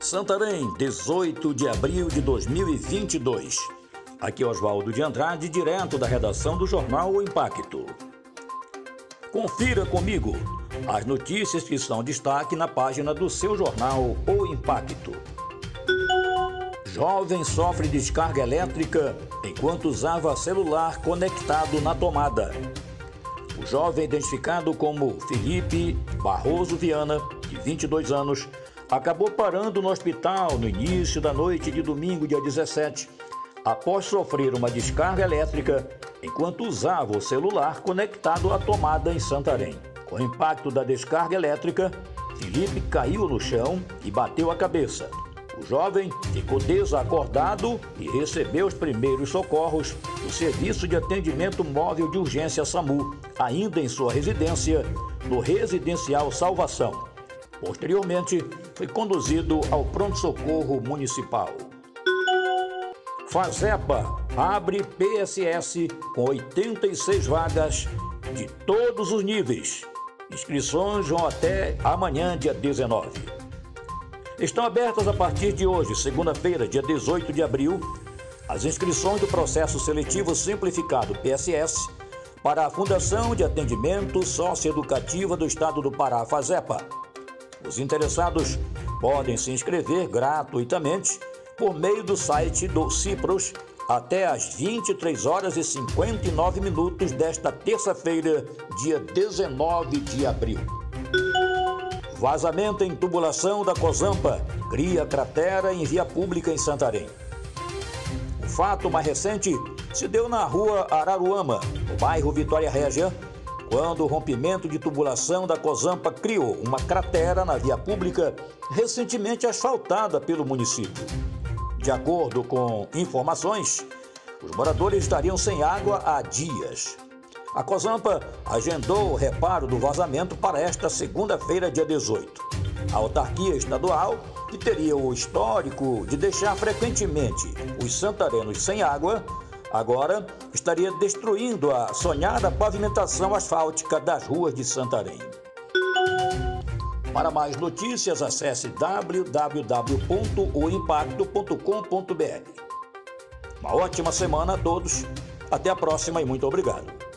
Santarém, 18 de abril de 2022. Aqui é Oswaldo de Andrade, direto da redação do jornal O Impacto. Confira comigo as notícias que são destaque na página do seu jornal O Impacto. Jovem sofre descarga elétrica enquanto usava celular conectado na tomada. O jovem identificado como Felipe Barroso Viana, de 22 anos, acabou parando no hospital no início da noite de domingo, dia 17, após sofrer uma descarga elétrica enquanto usava o celular conectado à tomada em Santarém. Com o impacto da descarga elétrica, Felipe caiu no chão e bateu a cabeça. O jovem ficou desacordado e recebeu os primeiros socorros do Serviço de Atendimento Móvel de Urgência SAMU, ainda em sua residência, no Residencial Salvação. Posteriormente, foi conduzido ao pronto-socorro municipal. Fazepa abre PSS com 86 vagas de todos os níveis. Inscrições vão até amanhã, dia 19. Estão abertas a partir de hoje, segunda-feira, dia 18 de abril, as inscrições do processo seletivo simplificado PSS para a Fundação de Atendimento Socioeducativa do Estado do Pará, Fazepa. Os interessados podem se inscrever gratuitamente por meio do site do Cipros até às 23 horas e 59 minutos desta terça-feira, dia 19 de abril. Vazamento em tubulação da Cozampa cria cratera em via pública em Santarém. O fato mais recente se deu na rua Araruama, no bairro Vitória Régia, quando o rompimento de tubulação da Cozampa criou uma cratera na via pública recentemente asfaltada pelo município. De acordo com informações, os moradores estariam sem água há dias. A Cozampa agendou o reparo do vazamento para esta segunda-feira, dia 18. A autarquia estadual, que teria o histórico de deixar frequentemente os santarenos sem água, agora estaria destruindo a sonhada pavimentação asfáltica das ruas de Santarém. Para mais notícias, acesse www.oimpacto.com.br. Uma ótima semana a todos, até a próxima e muito obrigado.